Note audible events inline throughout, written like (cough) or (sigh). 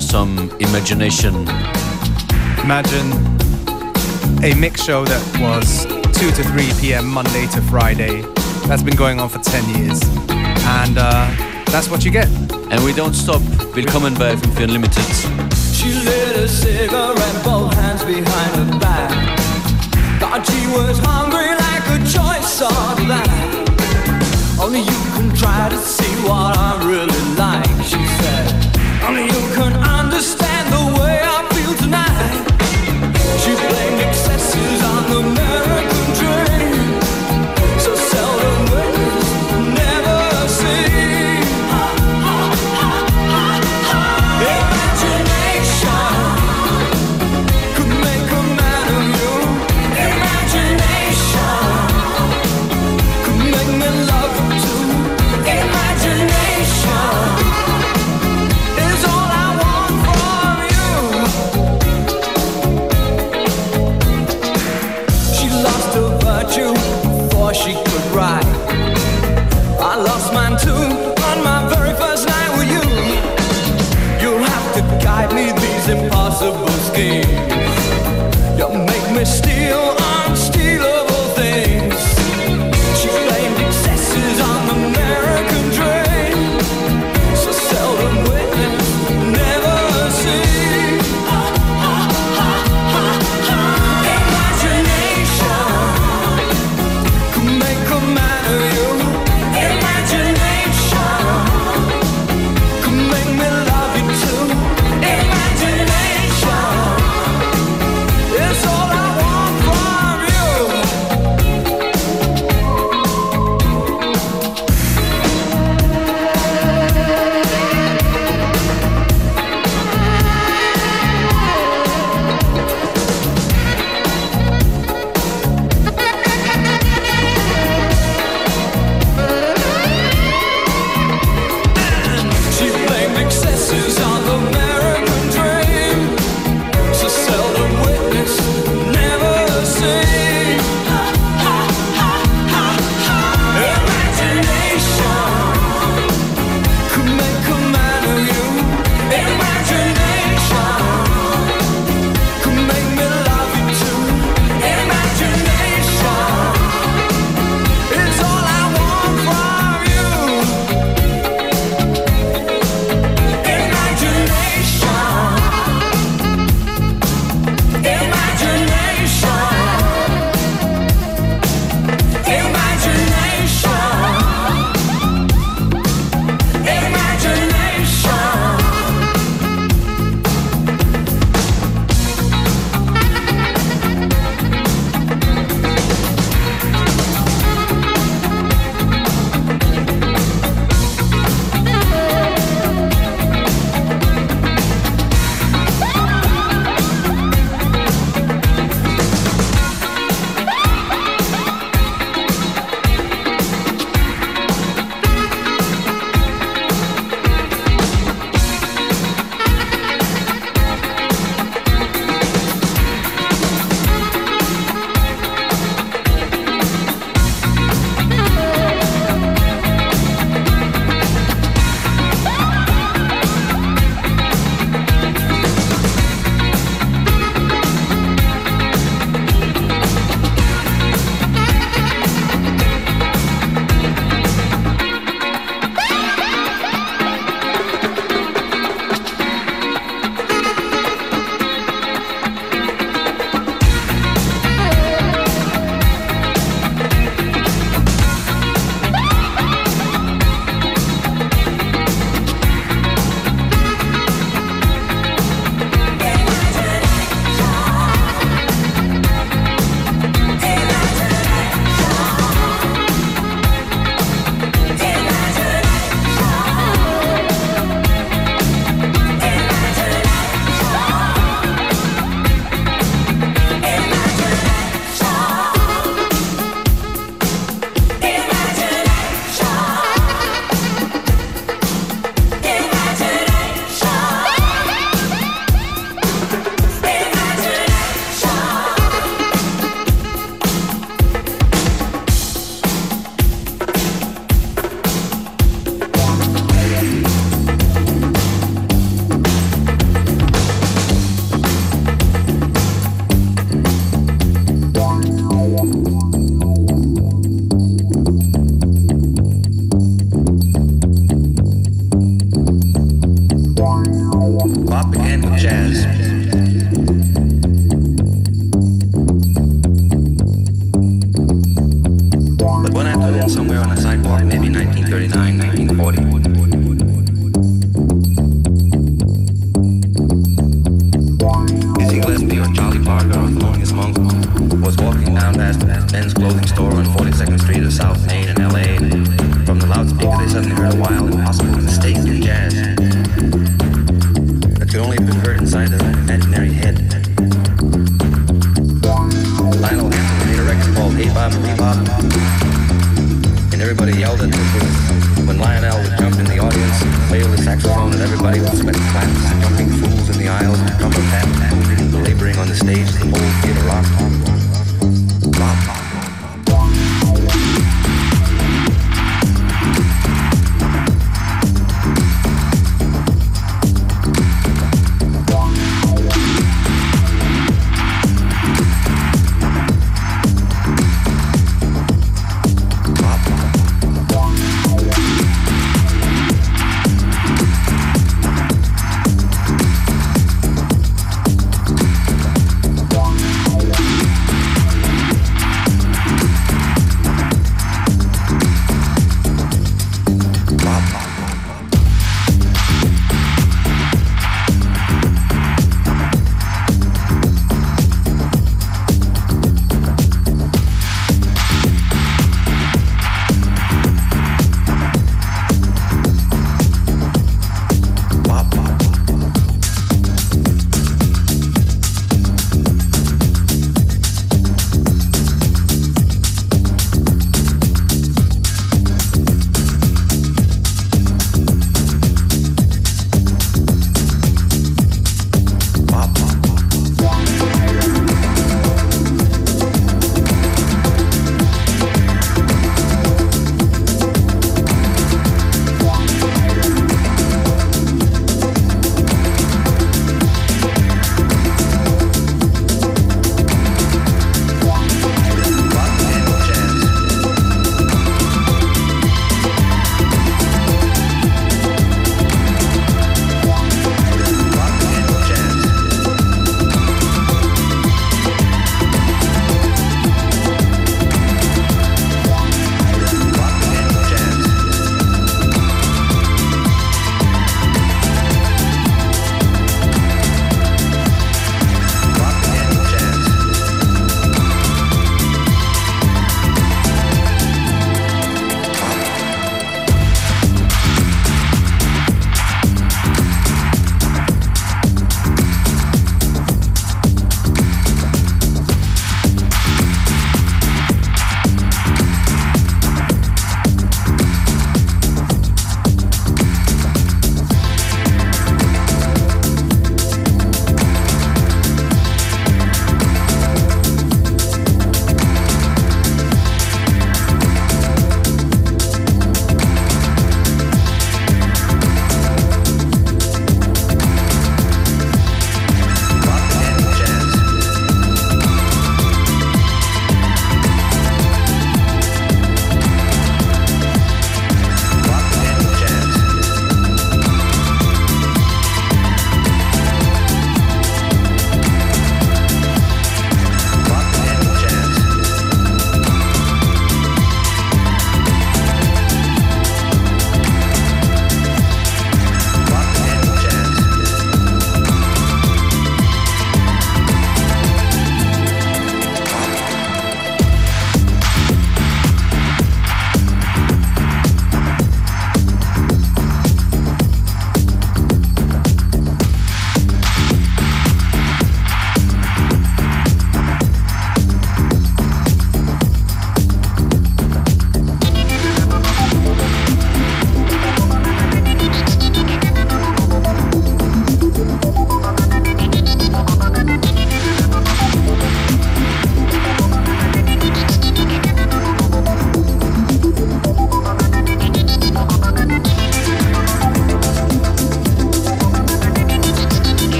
Zeit für some imagination. Imagine a mix show that was 2 to 3 p.m. Monday to Friday. That's been going on for 10 years. And uh, that's what you get. And we don't stop. Willkommen bei 5 Unlimited. She lit a cigarette, both hands behind her back. Thought she was hungry like a choice of that. Only you can try to see what I really like, she said. Only you can understand me steal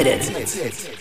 Unlimited.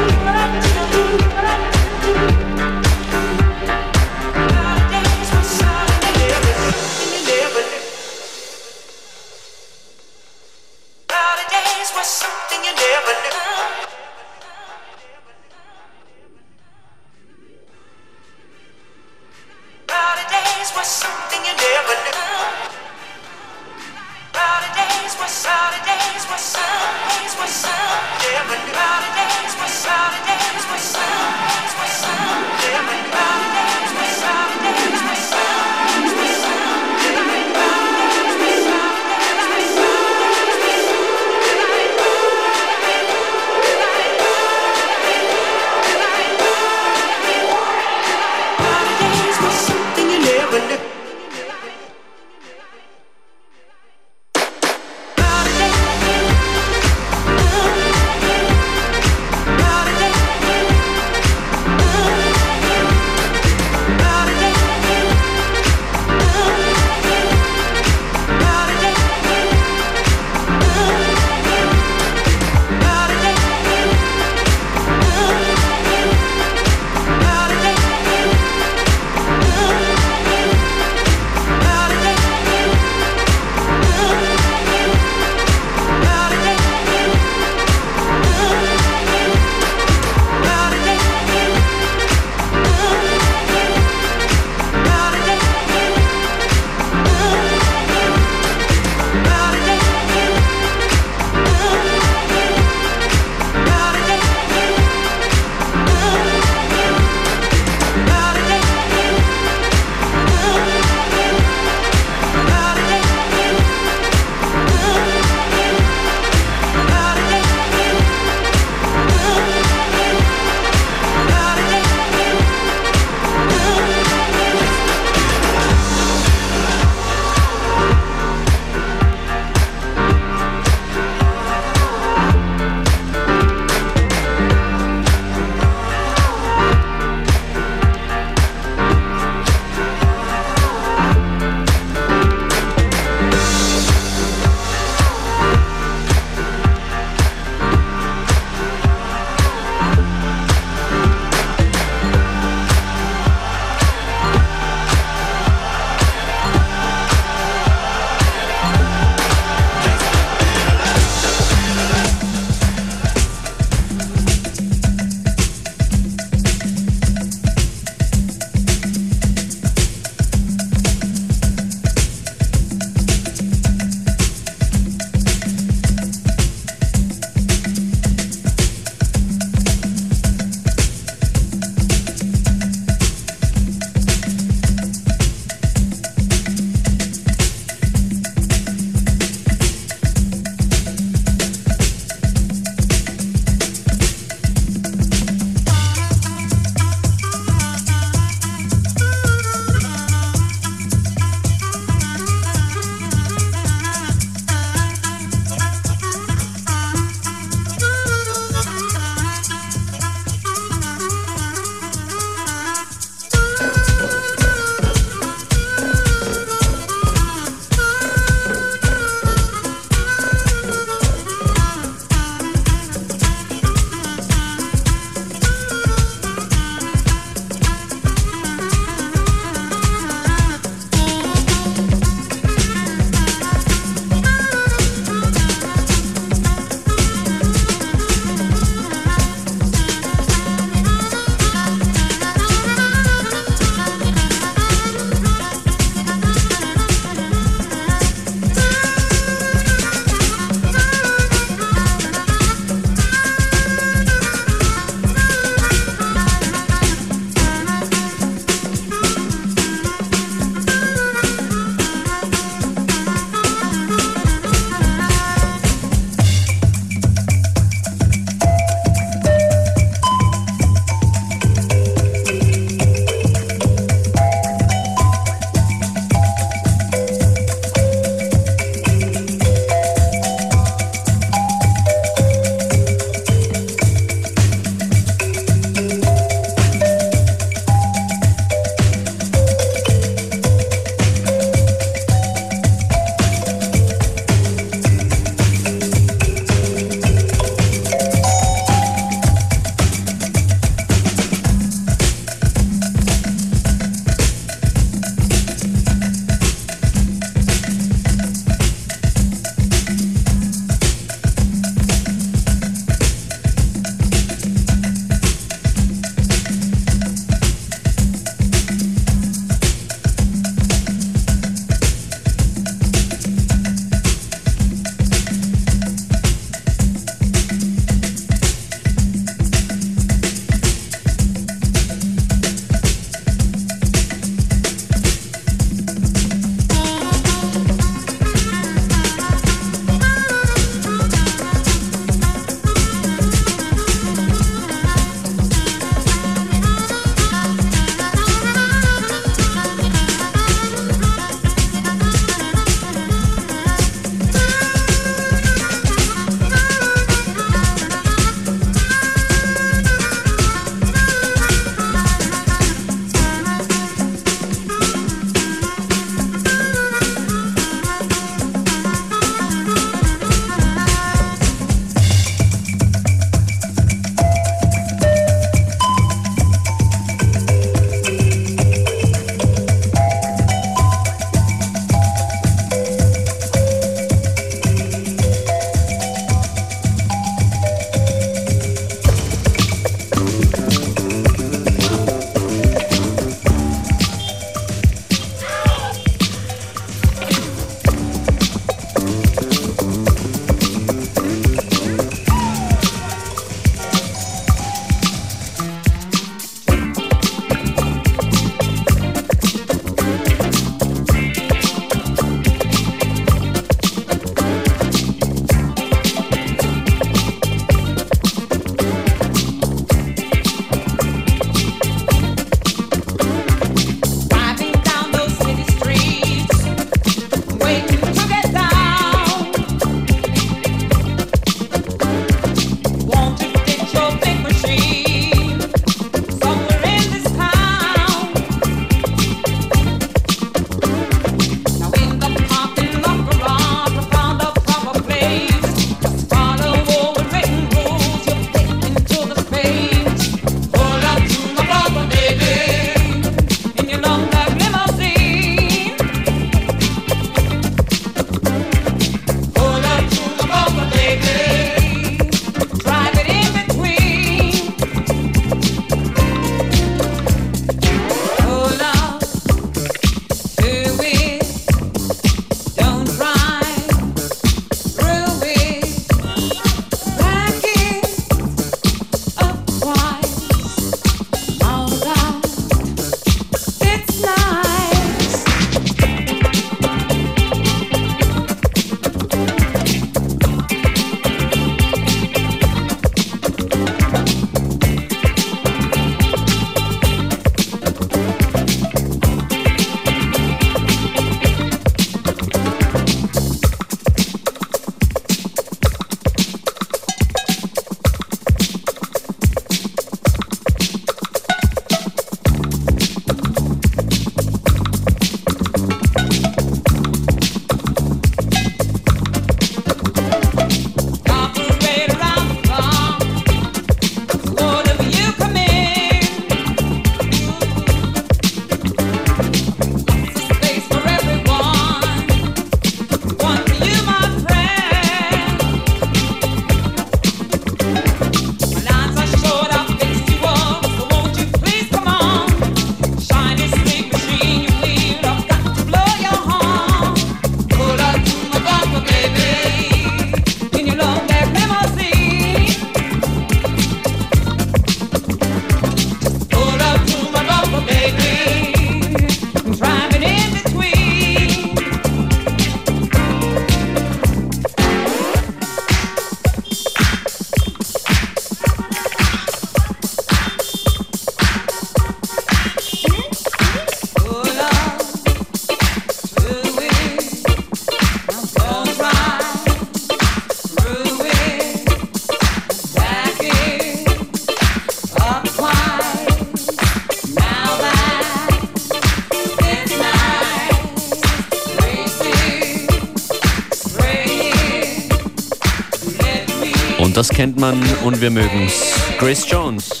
Das kennt man und wir mögen's. Grace Jones.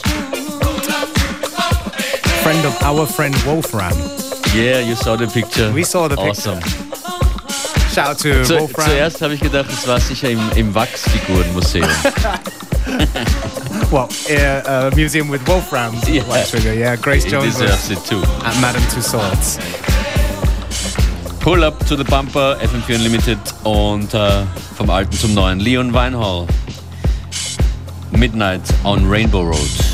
Friend of our friend Wolfram. Yeah, you saw the picture. We saw the picture. awesome. Shout out to Zu, Wolfram. zuerst habe ich gedacht, es war sicher im, im Wachsfigurenmuseum. (laughs) Well, uh, a museum with Wolfram's (laughs) Yeah. wax figure. Yeah, Grace He Jones deserves it too. at Madame Tussauds. Pull up to the bumper, FM4 Unlimited und äh, vom alten zum neuen. Leon Weinhall. Midnight on Rainbow Road.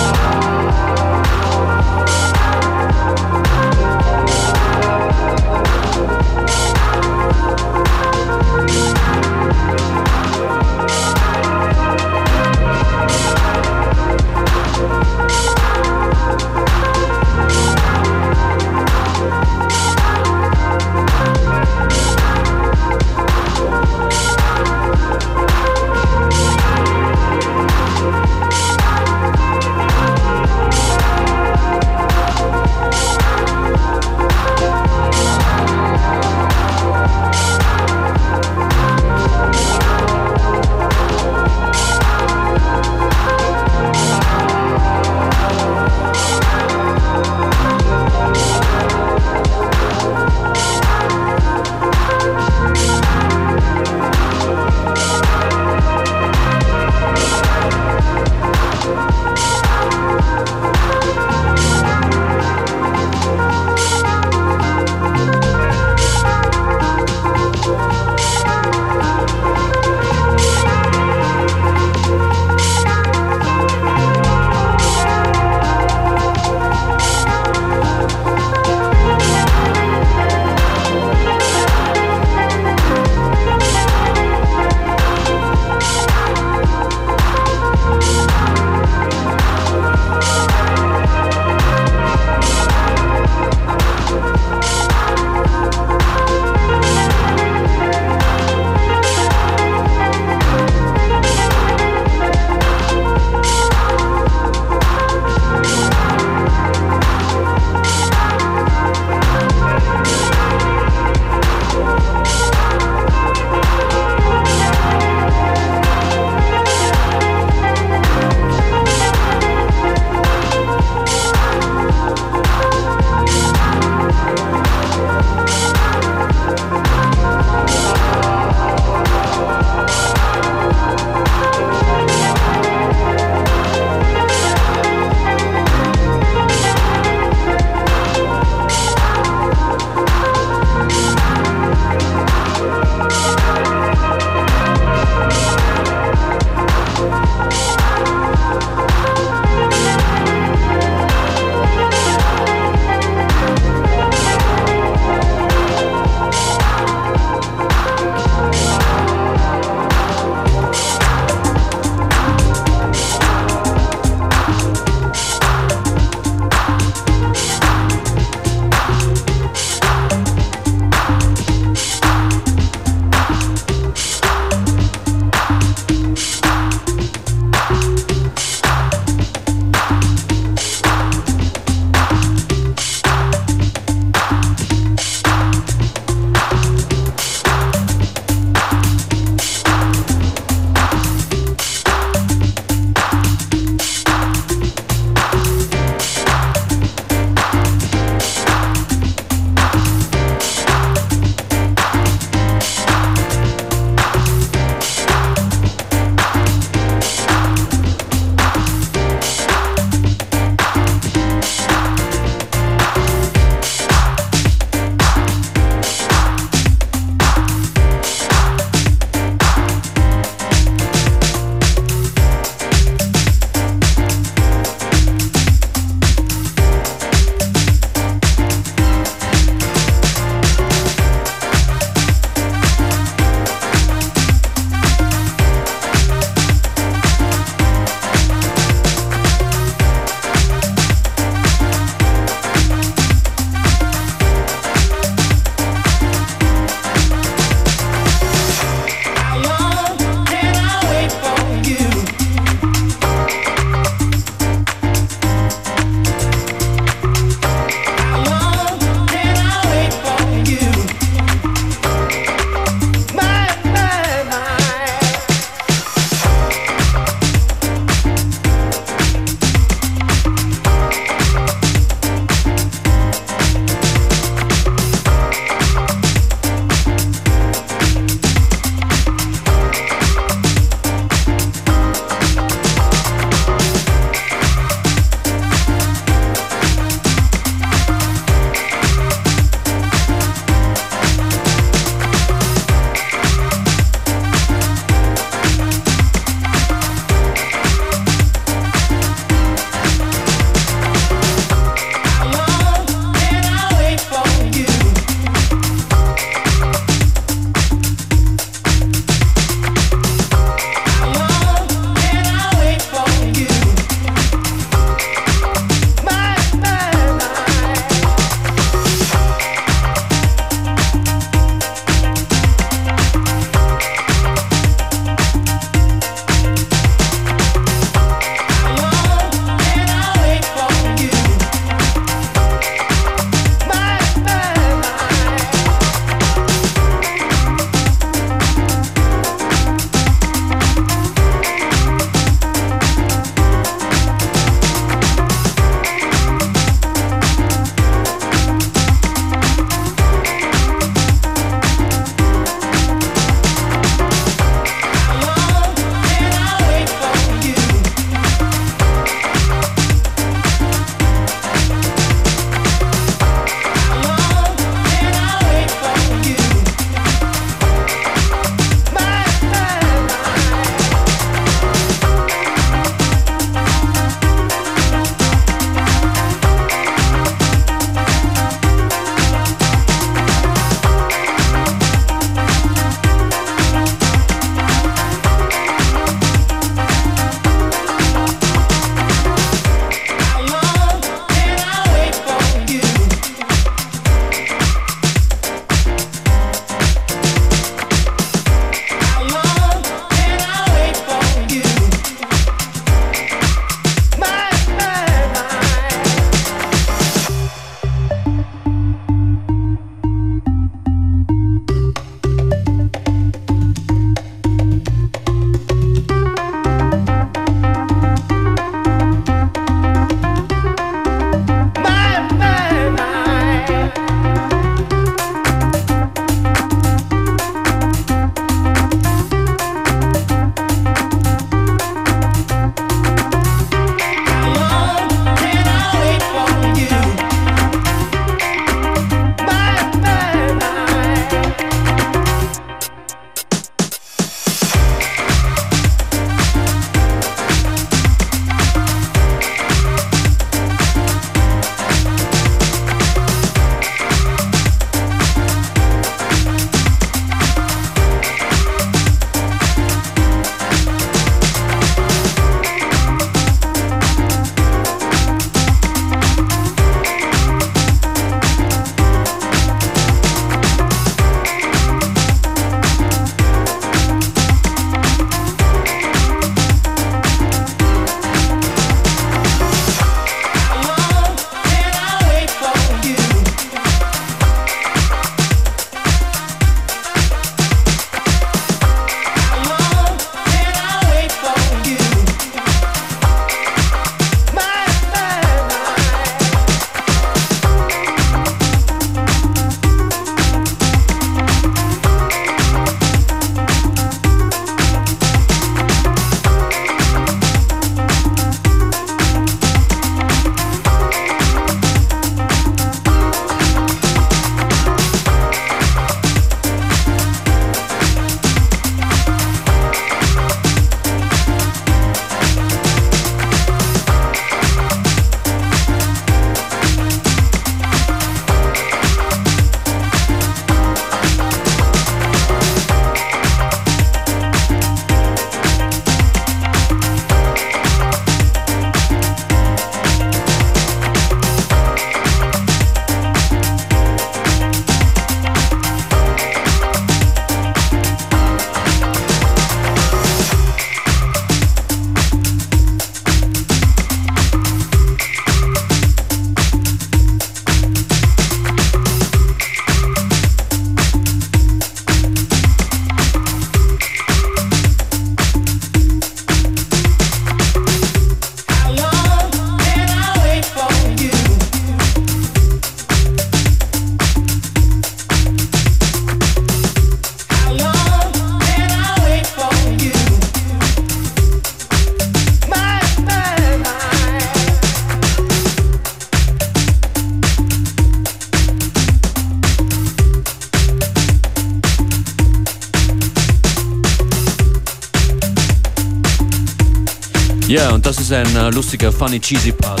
Ja, und das ist ein uh, lustiger, funny, cheesy Part.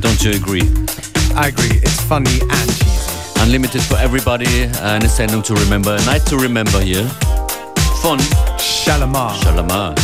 Don't you agree? I agree. It's funny and cheesy. Unlimited for everybody. and Eine Sendung to remember. A night to remember hier. Von Shalamar. Shalamar.